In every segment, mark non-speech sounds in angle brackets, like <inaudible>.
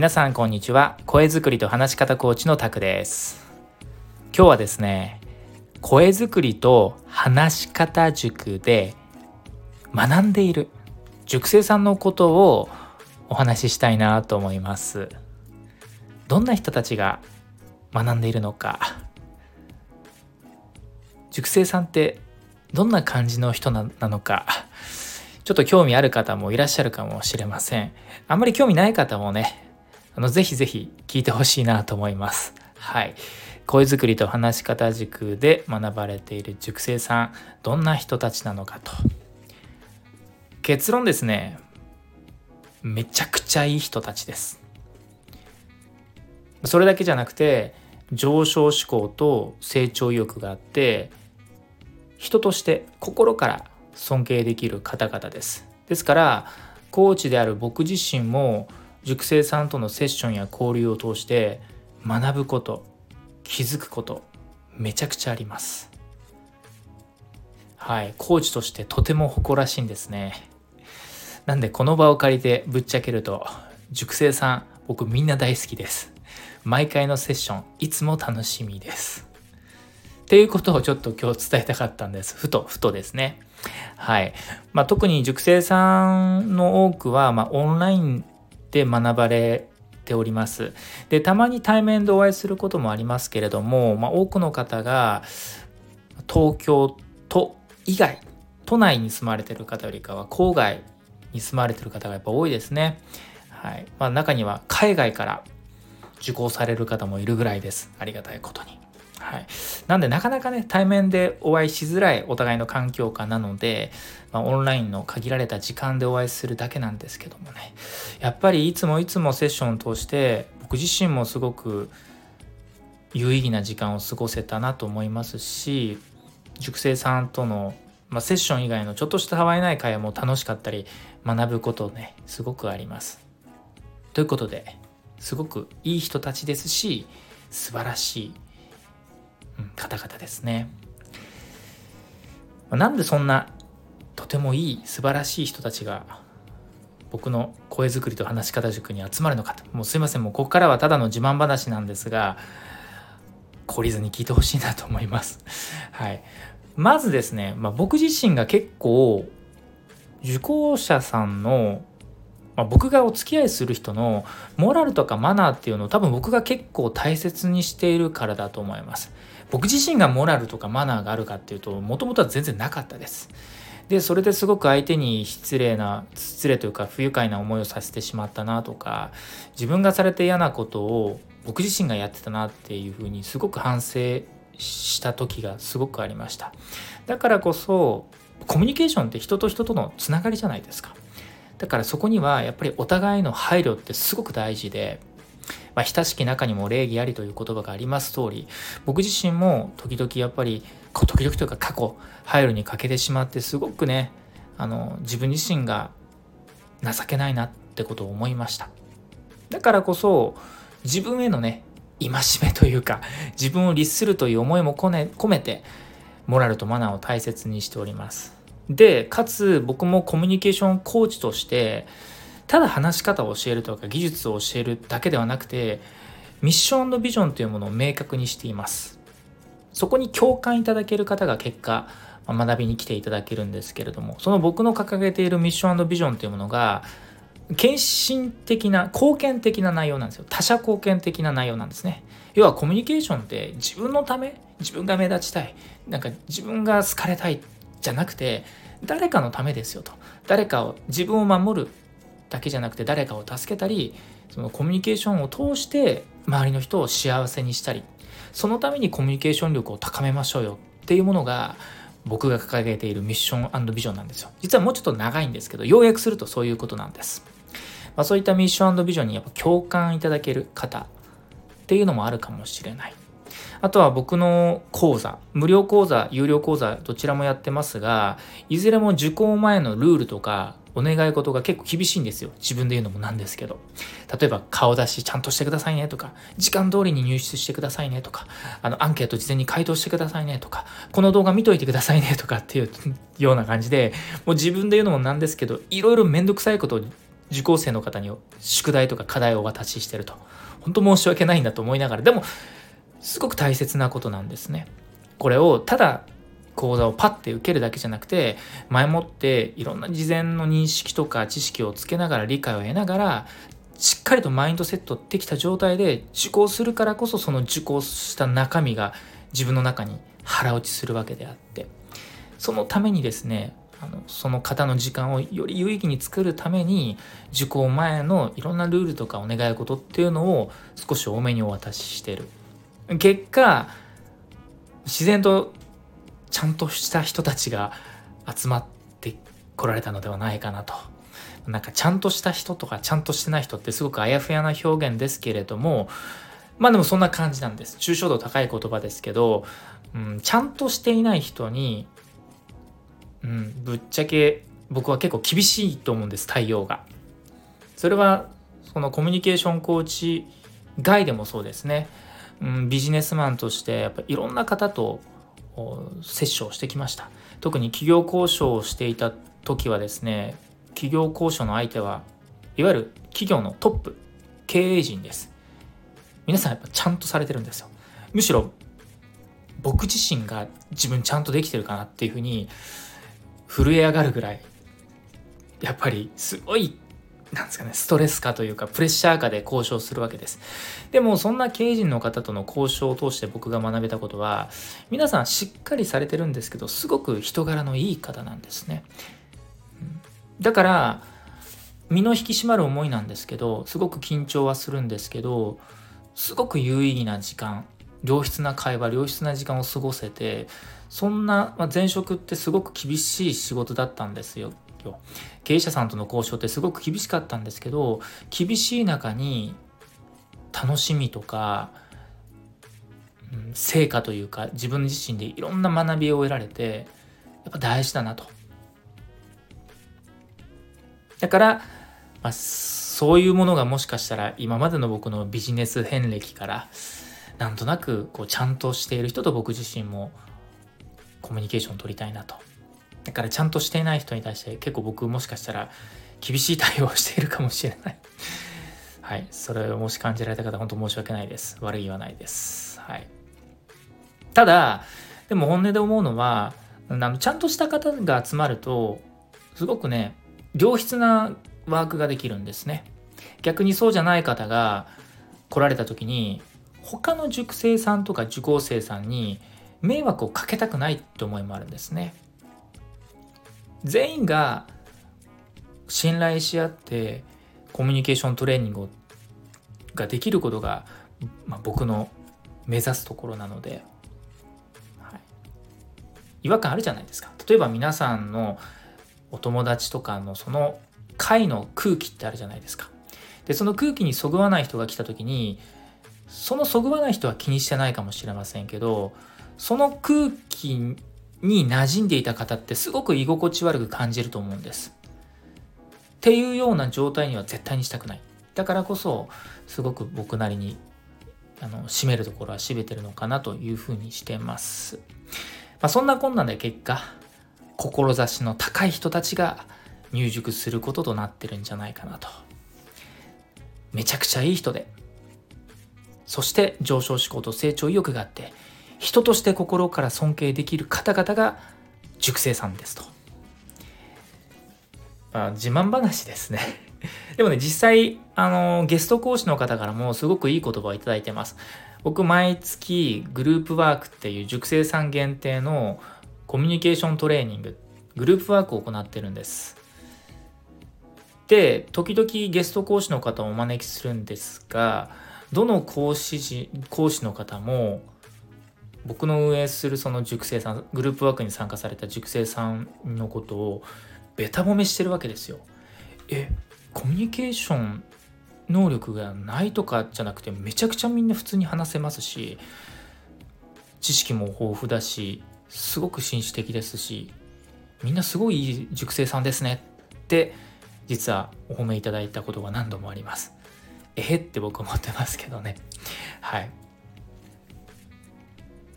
皆さんこんにちは。声作りと話し方コーチのタクです。今日はですね声作りと話し方塾で学んでいる塾生さんのことをお話ししたいなと思います。どんな人たちが学んでいるのか。塾生さんってどんな感じの人なのか。ちょっと興味ある方もいらっしゃるかもしれません。あんまり興味ない方もねあのぜひぜひ聞いてほしいなと思います。はい。声作りと話し方塾で学ばれている塾生さん、どんな人たちなのかと。結論ですね、めちゃくちゃいい人たちです。それだけじゃなくて、上昇志向と成長意欲があって、人として心から尊敬できる方々です。ですから、コーチである僕自身も塾生さんとのセッションや交流を通して学ぶこと気づくことめちゃくちゃあります。はいコーチとしてとても誇らしいんですね。なんでこの場を借りてぶっちゃけると塾生さん僕みんな大好きです。毎回のセッションいつも楽しみです。っていうことをちょっと今日伝えたかったんです。ふとふとですね。はい。まあ、特に塾生さんの多くは、まあ、オンラインで学ばれております。でたまに対面でお会いすることもありますけれども、まあ、多くの方が東京都以外都内に住まれてる方よりかは郊外に住まれてる方がやっぱ多いですね。はいまあ、中には海外から受講される方もいるぐらいです。ありがたいことに。はい、なんでなかなかね対面でお会いしづらいお互いの環境下なので、まあ、オンラインの限られた時間でお会いするだけなんですけどもねやっぱりいつもいつもセッションを通して僕自身もすごく有意義な時間を過ごせたなと思いますし塾生さんとの、まあ、セッション以外のちょっとしたたわいない会も楽しかったり学ぶことねすごくあります。ということですごくいい人たちですし素晴らしい方々ですね。なんでそんなとてもいい素晴らしい人たちが僕の声作りと話し方塾に集まるのかともうすいませんもうここからはただの自慢話なんですが懲りずに聞いてほしいなと思います。<laughs> はい、まずですね、まあ、僕自身が結構受講者さんのま、僕がお付き合いする人のモラルとかマナーっていうのを多分僕が結構大切にしているからだと思います。僕自身がモラルとかマナーがあるかっていうともともとは全然なかったです。でそれですごく相手に失礼な失礼というか不愉快な思いをさせてしまったなとか自分がされて嫌なことを僕自身がやってたなっていうふうにすごく反省した時がすごくありましただからこそコミュニケーションって人と人とのつながりじゃないですかだからそこにはやっぱりお互いの配慮ってすごく大事で、まあ、親しき中にも礼儀ありという言葉があります通り僕自身も時々やっぱり時々というか過去配慮に欠けてしまってすごくねあの自分自身が情けないなってことを思いました。だからこそ自分へのね戒めというか自分を律するという思いも込めてモラルとマナーを大切にしております。でかつ僕もコミュニケーションコーチとしてただ話し方を教えるとか技術を教えるだけではなくてミッションビジョンというものを明確にしています。そこに共感いただける方が結果学びに来ていただけるんですけれどもその僕の掲げているミッションビジョンというものが献身的な貢献的な内容なんですよ。他者貢献的な内容なんですね。要はコミュニケーションって自分のため自分が目立ちたいなんか自分が好かれたいじゃなくて誰かのためですよと。誰かを自分を守るだけじゃなくて誰かを助けたりそのコミュニケーションを通して周りの人を幸せにしたりそのためにコミュニケーション力を高めましょうよっていうものが僕が掲げているミッションビジョンなんですよ。実はもうちょっと長いんですけど要約するとそういうことなんです、まあ、そういったミッションビジョンにやっぱ共感いただける方っていうのもあるかもしれない。あとは僕の講座、無料講座、有料講座、どちらもやってますが、いずれも受講前のルールとか、お願い事が結構厳しいんですよ。自分で言うのもなんですけど。例えば、顔出しちゃんとしてくださいねとか、時間通りに入室してくださいねとか、あの、アンケート事前に回答してくださいねとか、この動画見といてくださいねとかっていうような感じで、もう自分で言うのもなんですけど、いろいろめんどくさいことを受講生の方に宿題とか課題をお渡ししてると本当申し訳ないんだと思いながらでもすごく大切なことなんですね。これをただ講座をパッて受けるだけじゃなくて前もっていろんな事前の認識とか知識をつけながら理解を得ながらしっかりとマインドセットできた状態で受講するからこそその受講した中身が自分の中に腹落ちするわけであって。そのためにですねあのその方の時間をより有意義に作るために受講前のいろんなルールとかお願い事っていうのを少し多めにお渡ししてる。結果自然とちゃんとした人たちが集まってこられたのではないかなと。なんかちゃんとした人とかちゃんとしてない人ってすごくあやふやな表現ですけれどもまあでもそんな感じなんです。抽象度高い言葉ですけど、うん、ちゃんとしていない人に、うん、ぶっちゃけ僕は結構厳しいと思うんです対応が。それはそのコミュニケーションコーチ外でもそうですね、うん、ビジネスマンとしてやっぱいろんな方と接触してきました。特に企業交渉をしていた時はですね企業交渉の相手はいわゆる企業のトップ経営陣です。皆さんやっぱちゃんとされてるんですよ。むしろ僕自身が自分ちゃんとできてるかなっていうふうに震え上がるぐらいやっぱりすごいなんですかねストレス化というかプレッシャー下で交渉するわけです。でもそんな経営陣の方との交渉を通して僕が学べたことは皆さんしっかりされてるんですけどすごく人柄のいい方なんですね、だから身の引き締まる思いなんですけどすごく緊張はするんですけどすごく有意義な時間良質な会話良質な時間を過ごせてそんな、まあ、前職ってすごく厳しい仕事だったんですよ。経営者さんとの交渉ってすごく厳しかったんですけど厳しい中に楽しみとか、成果というか自分自身でいろんな学びを得られてやっぱ大事だなと。だから、まあ、そういうものがもしかしたら今までの僕のビジネス遍歴からなんとなくこうちゃんとしている人と僕自身もコミュニケーション取りたいなとだからちゃんとしていない人に対して結構僕もしかしたら厳しい対応をしているかもしれないはい。それをもし感じられた方、本当申し訳ないです。悪い言わないです。はい。ただ、でも本音で思うのは、あのちゃんとした方が集まると、すごくね、良質なワークができるんですね。逆にそうじゃない方が来られた時に、他の塾生さんとか受講生さんに迷惑をかけたくないって思いもあるんですね。全員が信頼し合ってコミュニケーショントレーニングができることが、まあ、僕の目指すところなので、はい、違和感あるじゃないですか。例えば皆さんのお友達とかのその会の空気ってあるじゃないですか。でその空気にそぐわない人が来た時にそのそぐわない人は気にしてないかもしれませんけどその空気に馴染んでいた方ってすごく居心地悪く感じると思うんです。っていうような状態には絶対にしたくない。だからこそすごく僕なりにあの締めるところは締めてるのかなというふうにしてます。まあ、そんなこんなで結果志の高い人たちが入塾することとなってるんじゃないかなと。めちゃくちゃいい人でそして上昇志向と成長意欲があって人として心から尊敬できる方々が塾生さんですと。まあ、自慢話ですね <laughs> でもね、実際、あの、ゲスト講師の方からもすごくいい言葉をいただいてます。僕、毎月、グループワークっていう塾生さん限定のコミュニケーショントレーニング、グループワークを行ってるんです。で、時々ゲスト講師の方をお招きするんですが、どの講師講師の方も、僕の運営するその塾生さんグループワークに参加された塾生さんのことをべた褒めしてるわけですよ。えコミュニケーション能力がないとかじゃなくてめちゃくちゃみんな普通に話せますし知識も豊富だしすごく紳士的ですしみんなすごいいい塾生さんですねって実はお褒めいただいたことが何度もあります。えへって僕思ってますけどね。はい。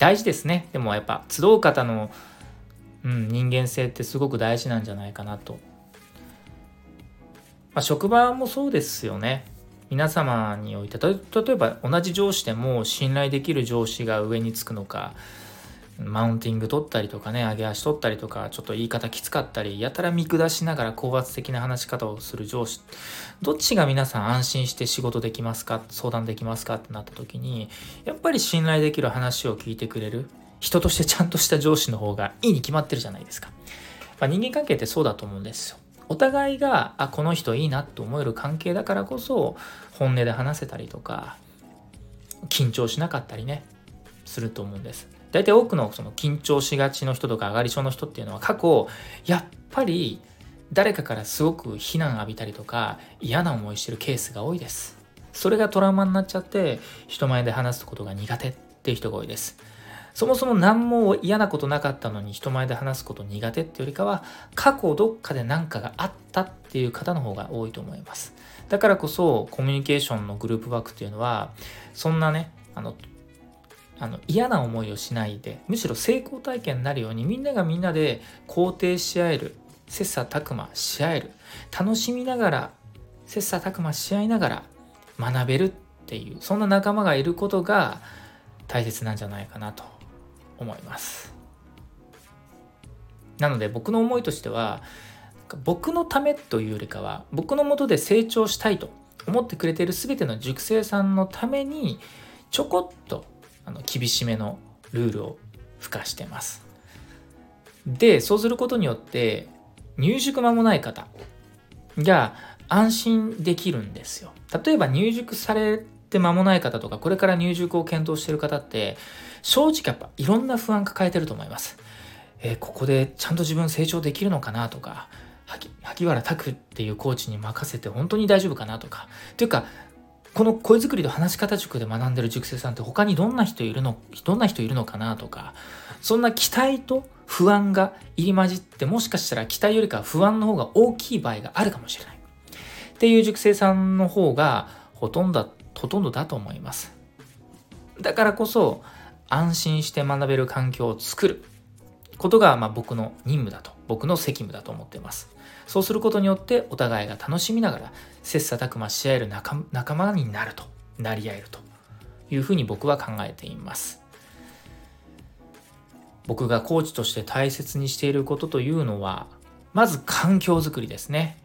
大事ですね。でもやっぱ集う方の、うん、人間性ってすごく大事なんじゃないかなと、まあ、職場もそうですよね。皆様において例えば同じ上司でも信頼できる上司が上につくのかマウンティング取ったりとかね上げ足取ったりとかちょっと言い方きつかったりやたら見下しながら高圧的な話し方をする上司どっちが皆さん安心して仕事できますか相談できますかってなった時にやっぱり信頼できる話を聞いてくれる人としてちゃんとした上司の方がいいに決まってるじゃないですか、まあ、人間関係ってそうだと思うんですよ。お互いがあこの人いいなと思える関係だからこそ本音で話せたりとか緊張しなかったりねすると思うんです。大体多くのその緊張しがちの人とか上がり症の人っていうのは過去やっぱり誰かからすごく非難浴びたりとか嫌な思いしてるケースが多いです。それがトラウマになっちゃって人前で話すことが苦手っていう人が多いです。そもそも何も嫌なことなかったのに人前で話すこと苦手っていうよりかは過去どっかで何かがあったっていう方の方が多いと思います。だからこそコミュニケーションのグループワークっていうのはそんなねあのあの嫌な思いをしないでむしろ成功体験になるようにみんながみんなで肯定し合える切磋琢磨し合える楽しみながら切磋琢磨し合いながら学べるっていうそんな仲間がいることが大切なんじゃないかなと思います。なので僕の思いとしては僕のためというよりかは僕のもとで成長したいと思ってくれている全ての塾生さんのためにちょこっとあの厳しめのルールを付加してますでそうすることによって入塾間もない方が安心できるんですよ例えば入塾されて間もない方とかこれから入塾を検討してる方って正直やっぱいろんな不安抱えてると思います。えー、ここでちゃんと自分成長できるのかなとか、萩原拓っていうコーチに任せて本当に大丈夫かなとか。というか、この声作りと話し方塾で学んでる塾生さんって他にどんな人いるの、どんな人いるのかなとか、そんな期待と不安が入り混じって、もしかしたら期待よりか不安の方が大きい場合があるかもしれない。っていう塾生さんの方がほとんどほとんどだと思います。だからこそ、安心して学べる環境を作ることが、まあ、僕の任務だと僕の責務だと思っています。そうすることによってお互いが楽しみながら切磋琢磨し合える仲仲間になるとなり合えるというふうに僕は考えています。僕がコーチとして大切にしていることというのはまず環境づくりですね。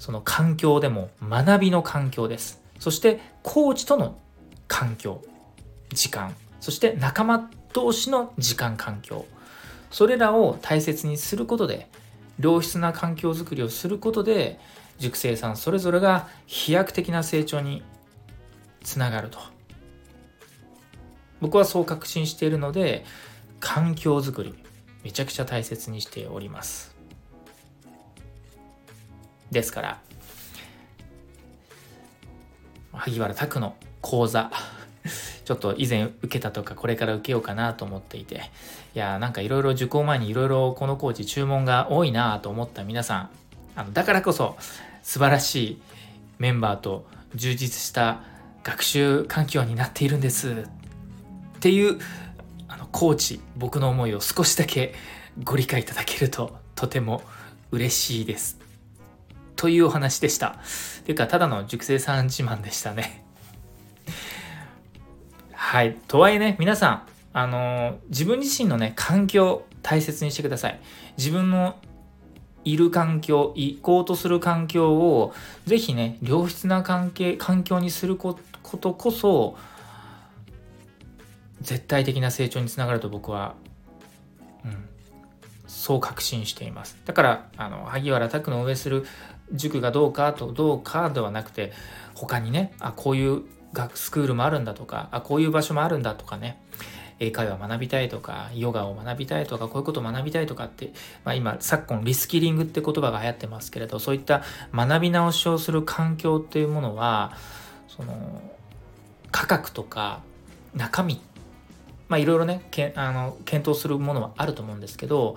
その環境でも学びの環境です。そしてコーチとの環境時間。そして仲間同士の時間環境。それらを大切にすることで良質な環境づくりをすることで塾生さんそれぞれが飛躍的な成長につながると。僕はそう確信しているので環境づくりめちゃくちゃ大切にしております。ですから萩原拓の講座 <laughs> ちょっと以前受けたとかこれから受けようかなと思っていていやなんかいろいろ受講前にいろいろこのコーチ注文が多いなと思った皆さんあのだからこそ素晴らしいメンバーと充実した学習環境になっているんですっていうあのコーチ僕の思いを少しだけご理解いただけるととても嬉しいですというお話でした。というか、ただの熟成さん自慢でしたね。はい。とはいえね、皆さん、あの、自分自身のね、環境、大切にしてください。自分のいる環境、行こうとする環境を、ぜひね、良質な関係、環境にすることこそ、絶対的な成長につながると僕は、うん、そう確信しています。だから、あの、萩原拓の運営する塾がどうかと、どうかではなくて、他にね、あ、こういう学スクールもあるんだとかあこういう場所もあるんだとかね。英会話学びたいとかヨガを学びたいとかこういうことを学びたいとかって、まあ、今昨今リスキリングって言葉が流行ってますけれどそういった学び直しをする環境っていうものはその価格とか中身まあいろいろねけあの検討するものはあると思うんですけど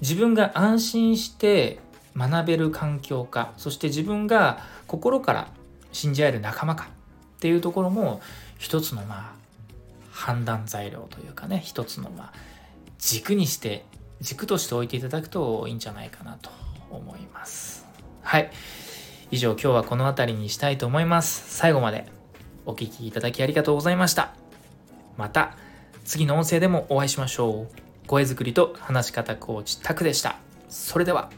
自分が安心して学べる環境かそして自分が心から信じ合える仲間かっていうところも一つのまあ判断材料というかね一つのまあ軸にして軸として置いていただくといいんじゃないかなと思います。はい。以上今日はこの辺りにしたいと思います。最後までお聴きいただきありがとうございました。また次の音声でもお会いしましょう。声作りと話し方コーチタクでした。それでは。